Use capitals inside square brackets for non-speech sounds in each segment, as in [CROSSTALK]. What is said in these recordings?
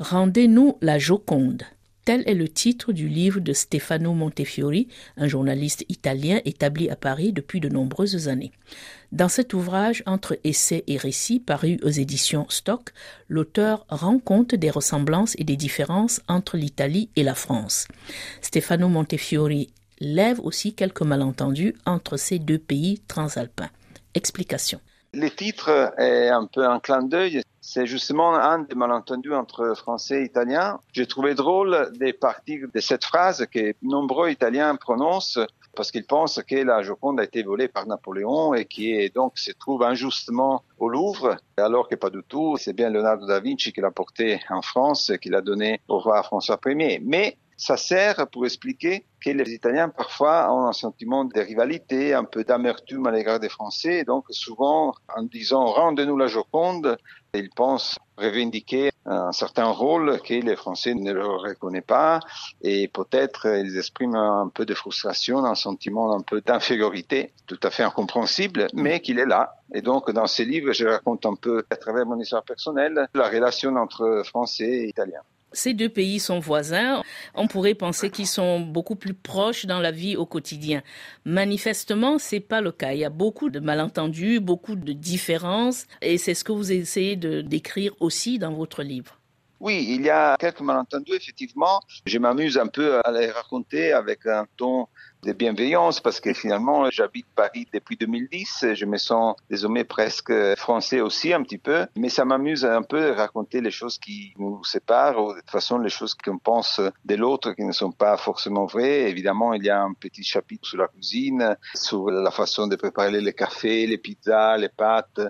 Rendez-nous la Joconde. Tel est le titre du livre de Stefano Montefiori, un journaliste italien établi à Paris depuis de nombreuses années. Dans cet ouvrage entre essais et récits paru aux éditions Stock, l'auteur rend compte des ressemblances et des différences entre l'Italie et la France. Stefano Montefiori lève aussi quelques malentendus entre ces deux pays transalpins. Explication. Le titre est un peu un clin d'œil. C'est justement un des malentendus entre français et italien. J'ai trouvé drôle des parties de cette phrase que nombreux Italiens prononcent parce qu'ils pensent que la Joconde a été volée par Napoléon et qui est donc se trouve injustement au Louvre, alors que pas du tout. C'est bien Leonardo da Vinci qui l'a porté en France, qui l'a donné au roi François Ier. Mais ça sert pour expliquer que les Italiens parfois ont un sentiment de rivalité, un peu d'amertume à l'égard des Français. Donc souvent, en disant rendez-nous la Joconde, ils pensent revendiquer un certain rôle que les Français ne leur reconnaissent pas et peut-être ils expriment un peu de frustration, un sentiment un peu d'infériorité, tout à fait incompréhensible, mais qu'il est là. Et donc dans ces livres, je raconte un peu à travers mon histoire personnelle la relation entre Français et Italiens. Ces deux pays sont voisins. On pourrait penser qu'ils sont beaucoup plus proches dans la vie au quotidien. Manifestement, c'est pas le cas. Il y a beaucoup de malentendus, beaucoup de différences, et c'est ce que vous essayez de décrire aussi dans votre livre. Oui, il y a quelques malentendus, effectivement. Je m'amuse un peu à les raconter avec un ton de bienveillance parce que finalement j'habite Paris depuis 2010, je me sens désormais presque français aussi un petit peu, mais ça m'amuse un peu de raconter les choses qui nous séparent ou de toute façon les choses qu'on pense de l'autre qui ne sont pas forcément vraies. Évidemment, il y a un petit chapitre sur la cuisine, sur la façon de préparer les cafés, les pizzas, les pâtes,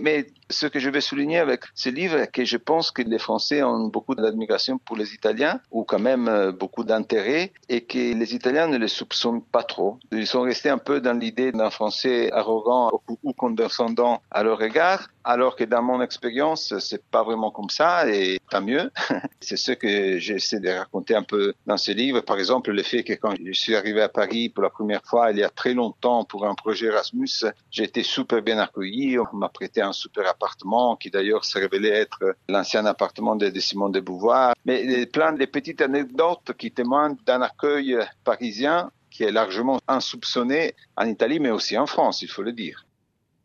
mais ce que je vais souligner avec ce livre, que je pense que les Français ont beaucoup d'admiration pour les Italiens, ou quand même beaucoup d'intérêt, et que les Italiens ne les soupçonnent pas trop. Ils sont restés un peu dans l'idée d'un Français arrogant ou condescendant à leur égard, alors que dans mon expérience, c'est pas vraiment comme ça, et tant mieux. [LAUGHS] c'est ce que j'essaie de raconter un peu dans ce livre. Par exemple, le fait que quand je suis arrivé à Paris pour la première fois, il y a très longtemps, pour un projet Erasmus, j'ai été super bien accueilli. On m'a prêté un super appartement, qui d'ailleurs s'est révélé être l'ancien appartement de, de Simon de Beauvoir. Mais plein de petites anecdotes qui témoignent d'un accueil parisien qui est largement insoupçonné en Italie, mais aussi en France, il faut le dire.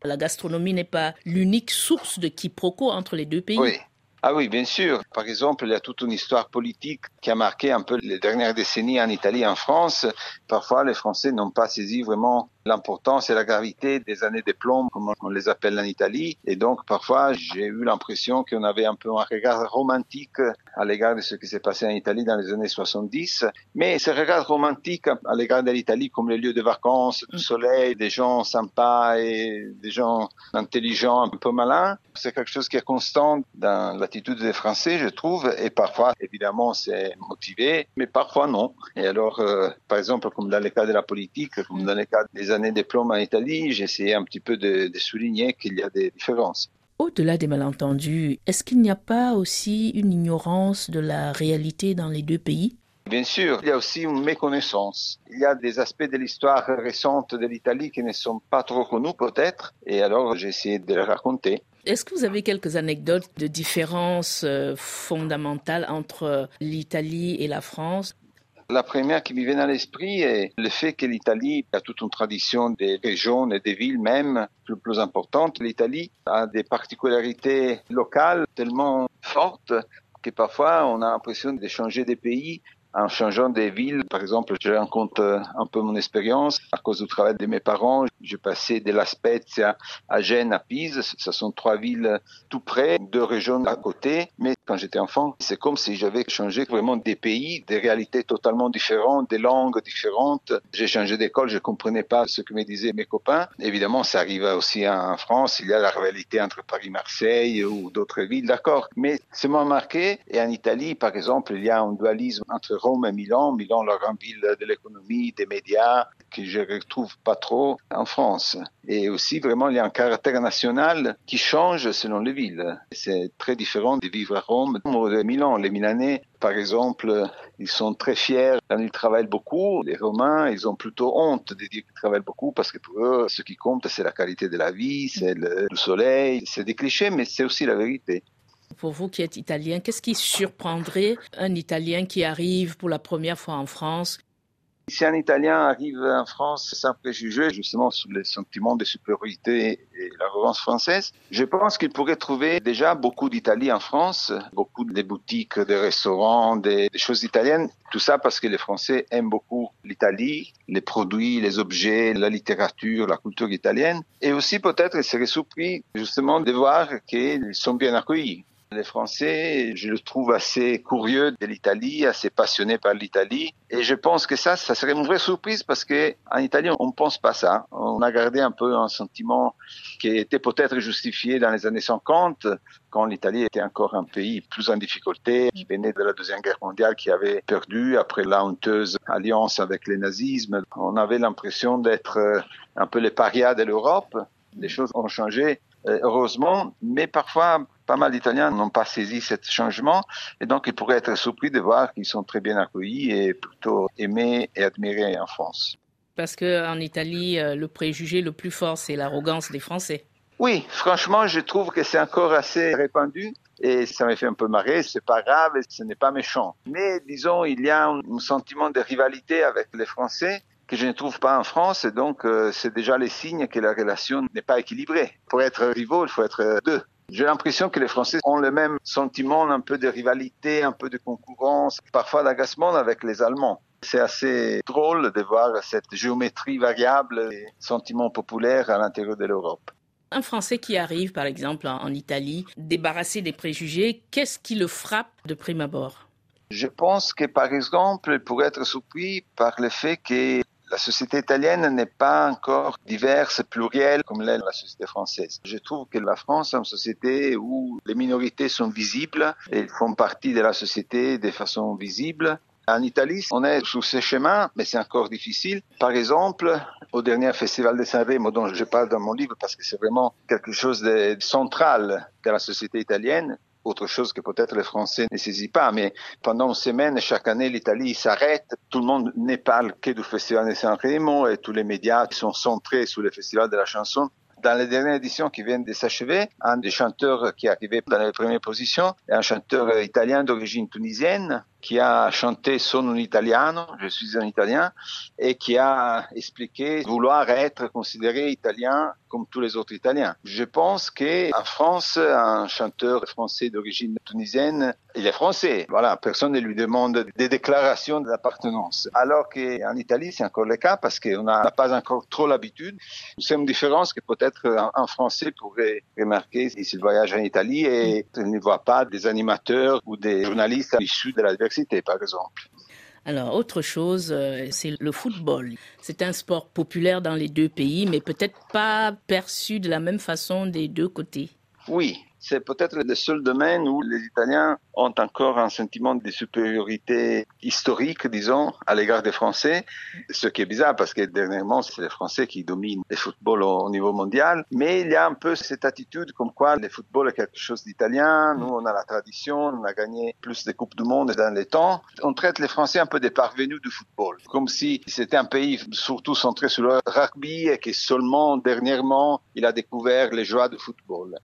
La gastronomie n'est pas l'unique source de quiproquo entre les deux pays. Oui. Ah oui, bien sûr. Par exemple, il y a toute une histoire politique qui a marqué un peu les dernières décennies en Italie et en France. Parfois, les Français n'ont pas saisi vraiment l'importance et la gravité des années de plomb, comme on les appelle en Italie. Et donc, parfois, j'ai eu l'impression qu'on avait un peu un regard romantique à l'égard de ce qui s'est passé en Italie dans les années 70. Mais ce regard romantique à l'égard de l'Italie comme les lieux de vacances, du soleil, des gens sympas et des gens intelligents, un peu malins, c'est quelque chose qui est constant dans l'attitude des Français, je trouve. Et parfois, évidemment, c'est motivé, mais parfois non. Et alors, euh, par exemple, comme dans le cas de la politique, comme dans le cas des années de plomb en Italie, essayé un petit peu de, de souligner qu'il y a des différences. Au-delà des malentendus, est-ce qu'il n'y a pas aussi une ignorance de la réalité dans les deux pays? Bien sûr, il y a aussi une méconnaissance. Il y a des aspects de l'histoire récente de l'Italie qui ne sont pas trop connus peut-être, et alors j'ai essayé de les raconter. Est-ce que vous avez quelques anecdotes de différences fondamentales entre l'Italie et la France? La première qui me vient à l'esprit est le fait que l'Italie a toute une tradition des régions et des villes même plus, plus importantes. L'Italie a des particularités locales tellement fortes que parfois on a l'impression de changer des pays en changeant des villes. Par exemple, je rencontre un peu mon expérience. À cause du travail de mes parents, je passais de La Spezia à Gênes, à Pise. Ce sont trois villes tout près, deux régions à côté. Mais quand j'étais enfant, c'est comme si j'avais changé vraiment des pays, des réalités totalement différentes, des langues différentes. J'ai changé d'école, je comprenais pas ce que me disaient mes copains. Évidemment, ça arrive aussi en France. Il y a la rivalité entre Paris-Marseille ou d'autres villes, d'accord. Mais c'est moins marqué. Et en Italie, par exemple, il y a un dualisme entre Rome et Milan. Milan, la grande ville de l'économie, des médias, que je retrouve pas trop en France. Et aussi, vraiment, il y a un caractère national qui change selon les villes. C'est très différent de vivre à Rome ou à Milan. Les Milanais, par exemple, ils sont très fiers quand ils travaillent beaucoup. Les Romains, ils ont plutôt honte de dire qu'ils travaillent beaucoup parce que pour eux, ce qui compte, c'est la qualité de la vie, c'est le soleil. C'est des clichés, mais c'est aussi la vérité. Pour vous qui êtes italien, qu'est-ce qui surprendrait un Italien qui arrive pour la première fois en France si un Italien arrive en France sans préjugés, justement sous les sentiments de supériorité et l'arrogance française, je pense qu'il pourrait trouver déjà beaucoup d'Italie en France, beaucoup de boutiques, des restaurants, des, des, choses italiennes. Tout ça parce que les Français aiment beaucoup l'Italie, les produits, les objets, la littérature, la culture italienne. Et aussi peut-être il serait surpris justement de voir qu'ils sont bien accueillis. Les Français, je le trouve assez curieux de l'Italie, assez passionné par l'Italie. Et je pense que ça, ça serait une vraie surprise parce que en Italie, on ne pense pas ça. On a gardé un peu un sentiment qui était peut-être justifié dans les années 50, quand l'Italie était encore un pays plus en difficulté, qui venait de la Deuxième Guerre mondiale, qui avait perdu après la honteuse alliance avec le nazisme. On avait l'impression d'être un peu les parias de l'Europe. Les choses ont changé heureusement, mais parfois pas mal d'Italiens n'ont pas saisi ce changement et donc ils pourraient être surpris de voir qu'ils sont très bien accueillis et plutôt aimés et admirés en France. Parce qu'en Italie, le préjugé le plus fort, c'est l'arrogance des Français. Oui, franchement, je trouve que c'est encore assez répandu et ça me fait un peu marrer. C'est pas grave et ce n'est pas méchant. Mais disons, il y a un, un sentiment de rivalité avec les Français que je ne trouve pas en France, et donc euh, c'est déjà les signes que la relation n'est pas équilibrée. Pour être rivaux, il faut être deux. J'ai l'impression que les Français ont le même sentiment, un peu de rivalité, un peu de concurrence, parfois d'agacement avec les Allemands. C'est assez drôle de voir cette géométrie variable et sentiments populaires à l'intérieur de l'Europe. Un Français qui arrive, par exemple, en Italie, débarrassé des préjugés, qu'est-ce qui le frappe de prime abord? Je pense que, par exemple, il pourrait être surpris par le fait que la société italienne n'est pas encore diverse, plurielle comme l'est la société française. Je trouve que la France est une société où les minorités sont visibles et font partie de la société de façon visible. En Italie, on est sur ce chemin, mais c'est encore difficile. Par exemple, au dernier festival de Sanremo, dont je parle dans mon livre parce que c'est vraiment quelque chose de central de la société italienne, autre chose que peut-être les Français ne saisissent pas, mais pendant une semaine, chaque année, l'Italie s'arrête. Tout le monde ne parle que du Festival de Sanremo et tous les médias sont centrés sur le Festival de la chanson. Dans les dernières éditions qui viennent de s'achever, un des chanteurs qui est arrivé dans les premières positions est un chanteur italien d'origine tunisienne qui a chanté Sono un italiano, je suis un italien, et qui a expliqué vouloir être considéré italien comme tous les autres Italiens. Je pense qu'en France, un chanteur français d'origine tunisienne, il est français. Voilà, personne ne lui demande des déclarations d'appartenance. Alors qu'en Italie, c'est encore le cas parce qu'on n'a pas encore trop l'habitude. C'est une différence que peut-être un Français pourrait remarquer s'il voyage en Italie et il ne voit pas des animateurs ou des journalistes issus de la diversité par exemple. Alors, autre chose, c'est le football. C'est un sport populaire dans les deux pays, mais peut-être pas perçu de la même façon des deux côtés. Oui, c'est peut-être le seul domaine où les Italiens ont encore un sentiment de supériorité historique, disons, à l'égard des Français, ce qui est bizarre parce que dernièrement, c'est les Français qui dominent le football au niveau mondial. Mais il y a un peu cette attitude comme quoi le football est quelque chose d'italien. Nous, on a la tradition, on a gagné plus de Coupes du Monde dans les temps. On traite les Français un peu des parvenus du football, comme si c'était un pays surtout centré sur le rugby et que seulement dernièrement, il a découvert les joies du football.